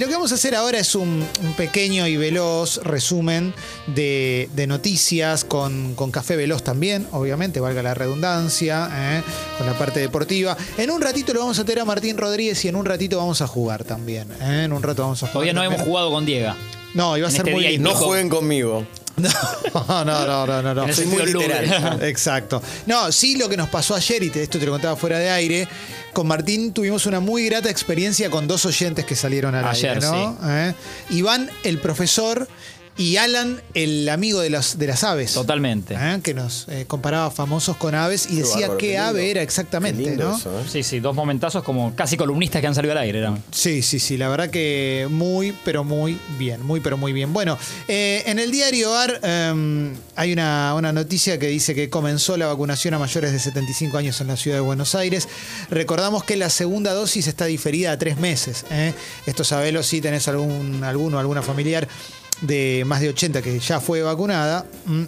Lo que vamos a hacer ahora es un, un pequeño y veloz resumen de, de noticias con, con Café Veloz también, obviamente, valga la redundancia, ¿eh? con la parte deportiva. En un ratito lo vamos a tener a Martín Rodríguez y en un ratito vamos a jugar también. ¿eh? En un rato vamos a jugar. Todavía no también. hemos jugado con Diego. No, iba a en ser este muy lindo. No jueguen conmigo. No, no, no, no, no. no. Soy muy literal. Exacto. No, sí lo que nos pasó ayer, y te- esto te lo contaba fuera de aire, con Martín tuvimos una muy grata experiencia con dos oyentes que salieron al Ayer, aire, ¿no? ¿Eh? Iván, el profesor, y Alan, el amigo de, las de las aves. Totalmente. ¿Eh? Que nos eh, comparaba famosos con aves y Qué decía bárbaro, qué lindo. ave era Qué exactamente, lindo ¿no? eso, ¿eh? Sí, sí, dos momentazos como casi columnistas que han salido al aire. eran. Sí, sí, sí, la verdad que muy, pero muy bien, muy, pero muy bien. Bueno, eh, en el diario AR eh, hay una, una noticia que dice que comenzó la vacunación a mayores de 75 años en la ciudad de Buenos Aires. Recordamos que la segunda dosis está diferida a tres meses. ¿eh? Esto sabelo si tenés algún, alguno, alguna familiar de más de 80 que ya fue vacunada. mm,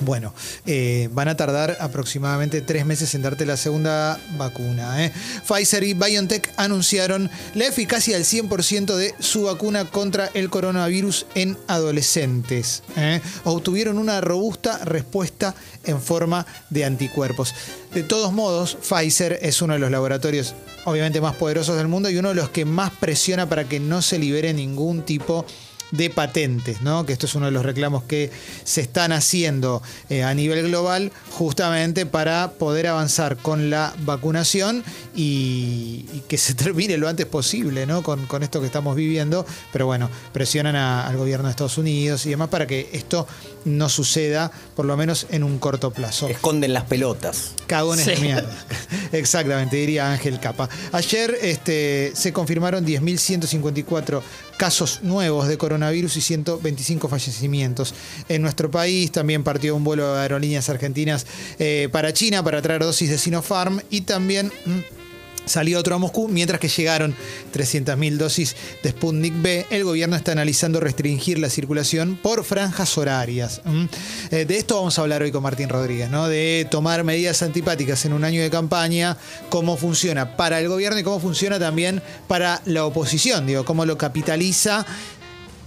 bueno, eh, van a tardar aproximadamente tres meses en darte la segunda vacuna. ¿eh? Pfizer y BioNTech anunciaron la eficacia del 100% de su vacuna contra el coronavirus en adolescentes. ¿eh? Obtuvieron una robusta respuesta en forma de anticuerpos. De todos modos, Pfizer es uno de los laboratorios obviamente más poderosos del mundo y uno de los que más presiona para que no se libere ningún tipo de patentes, ¿no? Que esto es uno de los reclamos que se están haciendo eh, a nivel global justamente para poder avanzar con la vacunación y, y que se termine lo antes posible, ¿no? Con, con esto que estamos viviendo. Pero bueno, presionan a- al gobierno de Estados Unidos y demás para que esto no suceda, por lo menos en un corto plazo. Esconden las pelotas. Cagones de mierda. Exactamente, diría Ángel Capa. Ayer este, se confirmaron 10.154 casos nuevos de coronavirus y 125 fallecimientos. En nuestro país también partió un vuelo de aerolíneas argentinas eh, para China para traer dosis de Sinopharm y también... mm, Salió otro a Moscú, mientras que llegaron 300.000 dosis de Sputnik B. El gobierno está analizando restringir la circulación por franjas horarias. ¿m? Eh, de esto vamos a hablar hoy con Martín Rodríguez, ¿no? De tomar medidas antipáticas en un año de campaña, cómo funciona para el gobierno y cómo funciona también para la oposición, digo, cómo lo capitaliza,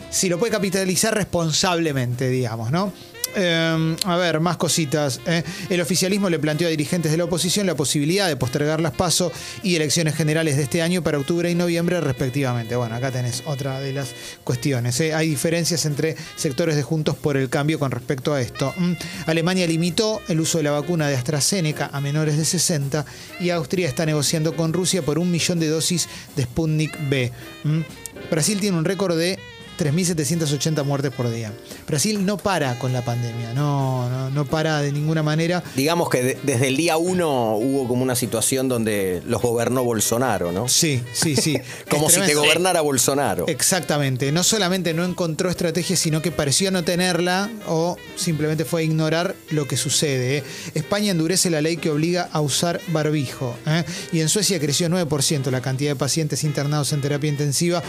si lo puede capitalizar responsablemente, digamos, ¿no? Eh, a ver, más cositas. ¿eh? El oficialismo le planteó a dirigentes de la oposición la posibilidad de postergar las PASO y elecciones generales de este año para octubre y noviembre respectivamente. Bueno, acá tenés otra de las cuestiones. ¿eh? Hay diferencias entre sectores de Juntos por el Cambio con respecto a esto. Alemania limitó el uso de la vacuna de AstraZeneca a menores de 60 y Austria está negociando con Rusia por un millón de dosis de Sputnik B. Brasil tiene un récord de 3.780 muertes por día. Brasil no para con la pandemia, no, no, no para de ninguna manera. Digamos que de- desde el día uno hubo como una situación donde los gobernó Bolsonaro, ¿no? Sí, sí, sí. Como si te gobernara Bolsonaro. Exactamente. No solamente no encontró estrategia, sino que pareció no tenerla o simplemente fue a ignorar lo que sucede. ¿eh? España endurece la ley que obliga a usar barbijo. ¿eh? Y en Suecia creció 9% la cantidad de pacientes internados en terapia intensiva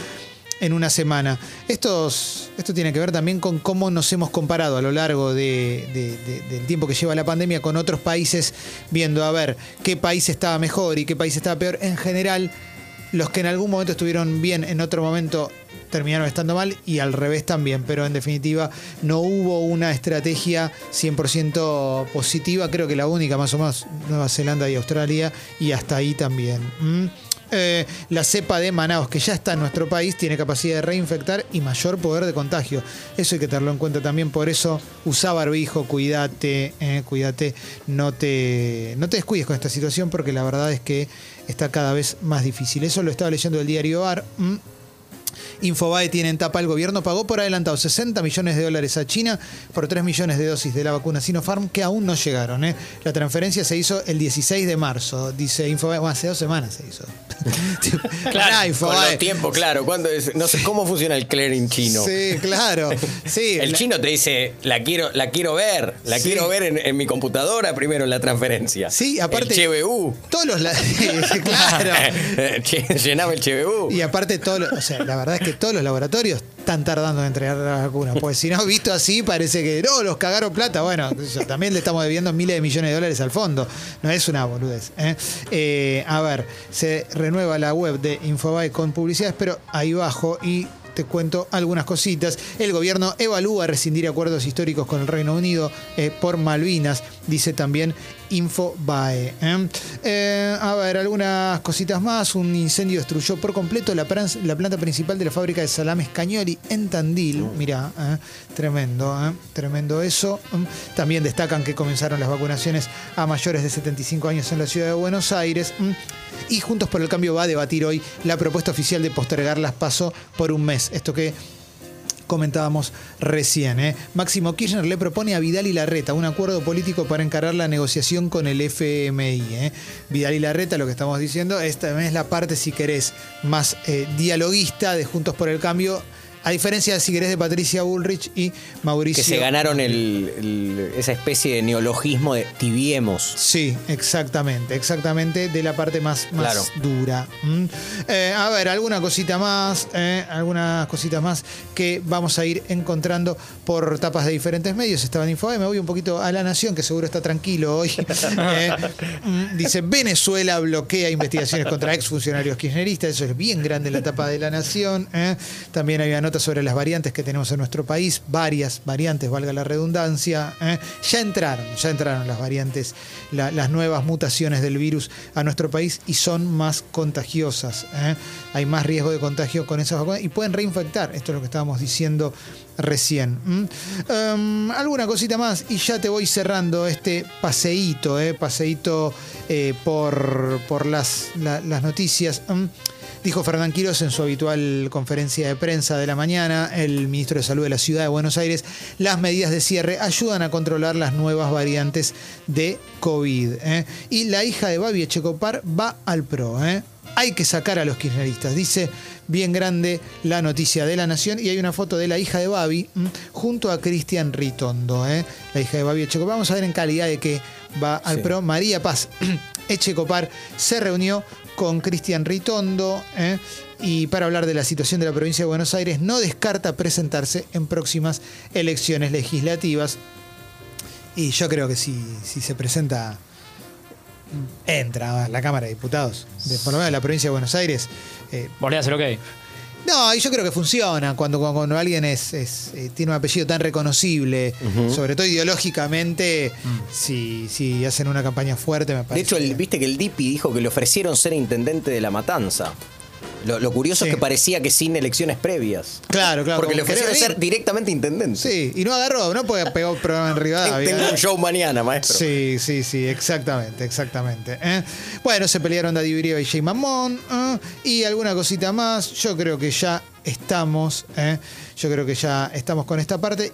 en una semana. Estos, esto tiene que ver también con cómo nos hemos comparado a lo largo de- de- de- del tiempo que lleva la pandemia con otros países, viendo a ver qué país estaba mejor y qué país estaba peor. En general, los que en algún momento estuvieron bien, en otro momento terminaron estando mal y al revés también, pero en definitiva no hubo una estrategia 100% positiva, creo que la única más o menos Nueva Zelanda y Australia y hasta ahí también. ¿Mm? Eh, la cepa de Manaus, que ya está en nuestro país, tiene capacidad de reinfectar y mayor poder de contagio. Eso hay que tenerlo en cuenta también. Por eso, usa barbijo, cuídate, eh, cuídate, no te, no te descuides con esta situación porque la verdad es que está cada vez más difícil. Eso lo estaba leyendo el diario AR. Mm. Infobae tiene en tapa el gobierno pagó por adelantado 60 millones de dólares a China por 3 millones de dosis de la vacuna Sinopharm que aún no llegaron. ¿eh? La transferencia se hizo el 16 de marzo, dice Infobae. Bueno, hace dos semanas se hizo. Con Infobae. los tiempos, claro. ¿cuándo es? No sé cómo funciona el clearing chino. Sí, claro. Sí, El la- chino te diche, la quiero, la quiero ver, la Sí. quiero ver en, en mi computadora primero la transferencia. Sí, aparte- El CBU. Todos los. la- claro. Llenaba el CBU. Y aparte, todo lo- o sea, la verdad es que todos los laboratorios están tardando en entregar la vacuna. Pues si no, visto así, parece que no, los cagaron plata. Bueno, también le estamos debiendo miles de millones de dólares al fondo. No es una boludez. ¿eh? Eh, a ver, se renueva la web de Infobae con publicidades, pero ahí bajo y te cuento algunas cositas. El gobierno evalúa rescindir acuerdos históricos con el Reino Unido eh, por Malvinas, dice también Infobae. ¿eh? Eh, a ver, algunas cositas más. Un incendio destruyó por completo la, planta principal de la fábrica de salames Cañoli en Tandil. Mirá, ¿eh? tremendo, ¿eh? tremendo eso. Mm. También destacan que comenzaron las vacunaciones a mayores de 75 años en la ciudad de Buenos Aires. Mm. Y Juntos por el Cambio va a debatir hoy la propuesta oficial de postergar las paso por un mes. Esto que comentábamos recién. ¿eh? Máximo Kirchner le propone a Vidal y Larreta un acuerdo político para encarar la negociación con el FMI. ¿eh? Vidal y Larreta, lo que estamos diciendo, esta es la parte, si querés, más eh, dialoguista de Juntos por el Cambio. A diferencia, si querés, de Patricia Bullrich y Mauricio. Que se ganaron el- el- esa especie de neologismo de tibiemos. Sí, exactamente, exactamente, de la parte más, más Claro. dura. ¿m? Eh, a ver, alguna cosita más, eh, algunas cositas más que vamos a ir encontrando por tapas de diferentes medios. Estaba en Infobae, me voy un poquito a La Nación, que seguro está tranquilo hoy. Eh, mm, dice, Venezuela bloquea investigaciones contra exfuncionarios kirchneristas, eso es bien grande en la tapa de La Nación. eh. También había notas sobre las variantes que tenemos en nuestro país, varias variantes, valga la redundancia. eh. Ya entraron, ya entraron las variantes, la- las nuevas mutaciones del virus a nuestro país y son más contagiosas. eh. Hay más riesgo de contagio con esas vacunas y pueden reinfectar. Esto es lo que estábamos diciendo recién. Em, alguna cosita más y ya te voy cerrando este paseíto, eh, paseíto eh, por, por las, la- las noticias. Dijo Fernán Quiroz en su habitual conferencia de prensa de la mañana, el ministro de Salud de la Ciudad de Buenos Aires, las medidas de cierre ayudan a controlar las nuevas variantes de COVID. ¿eh? Y la hija de Babi Echecopar va al PRO. ¿eh? Hay que sacar a los kirchneristas, dice bien grande la noticia de la Nación y hay una foto de la hija de Babi junto a Cristian Ritondo, ¿eh? la hija de Babi Echecopar. Vamos a ver en calidad de que va al Sí. PRO. María Paz Echecopar se reunió con Cristian Ritondo ¿eh? y para hablar de la situación de la provincia de Buenos Aires no descarta presentarse en próximas elecciones legislativas y yo creo que si, si se presenta entra a la Cámara de Diputados de por lo menos de la provincia de Buenos Aires eh, Vos ok. No, y yo creo que funciona cuando, cuando, cuando alguien es, es, eh, tiene un apellido tan reconocible, sobre todo ideológicamente, si, si hacen una campaña fuerte, me De parece. hecho, el- viste que el Dipi dijo que le ofrecieron ser intendente de la matanza. Lo, lo curioso Sí. es que parecía que sin elecciones previas. Claro, claro. Porque le ofrecieron ser directamente intendente. Sí, y no agarró, no porque pegó programa en Rivadavia. Tengo un show mañana, maestro. Sí, sí, sí, exactamente, exactamente. ¿eh? Bueno, se pelearon Daddy Brieva y Jay Mamón ¿eh? y alguna cosita más. Yo creo que ya estamos, ¿eh? yo creo que ya estamos con esta parte.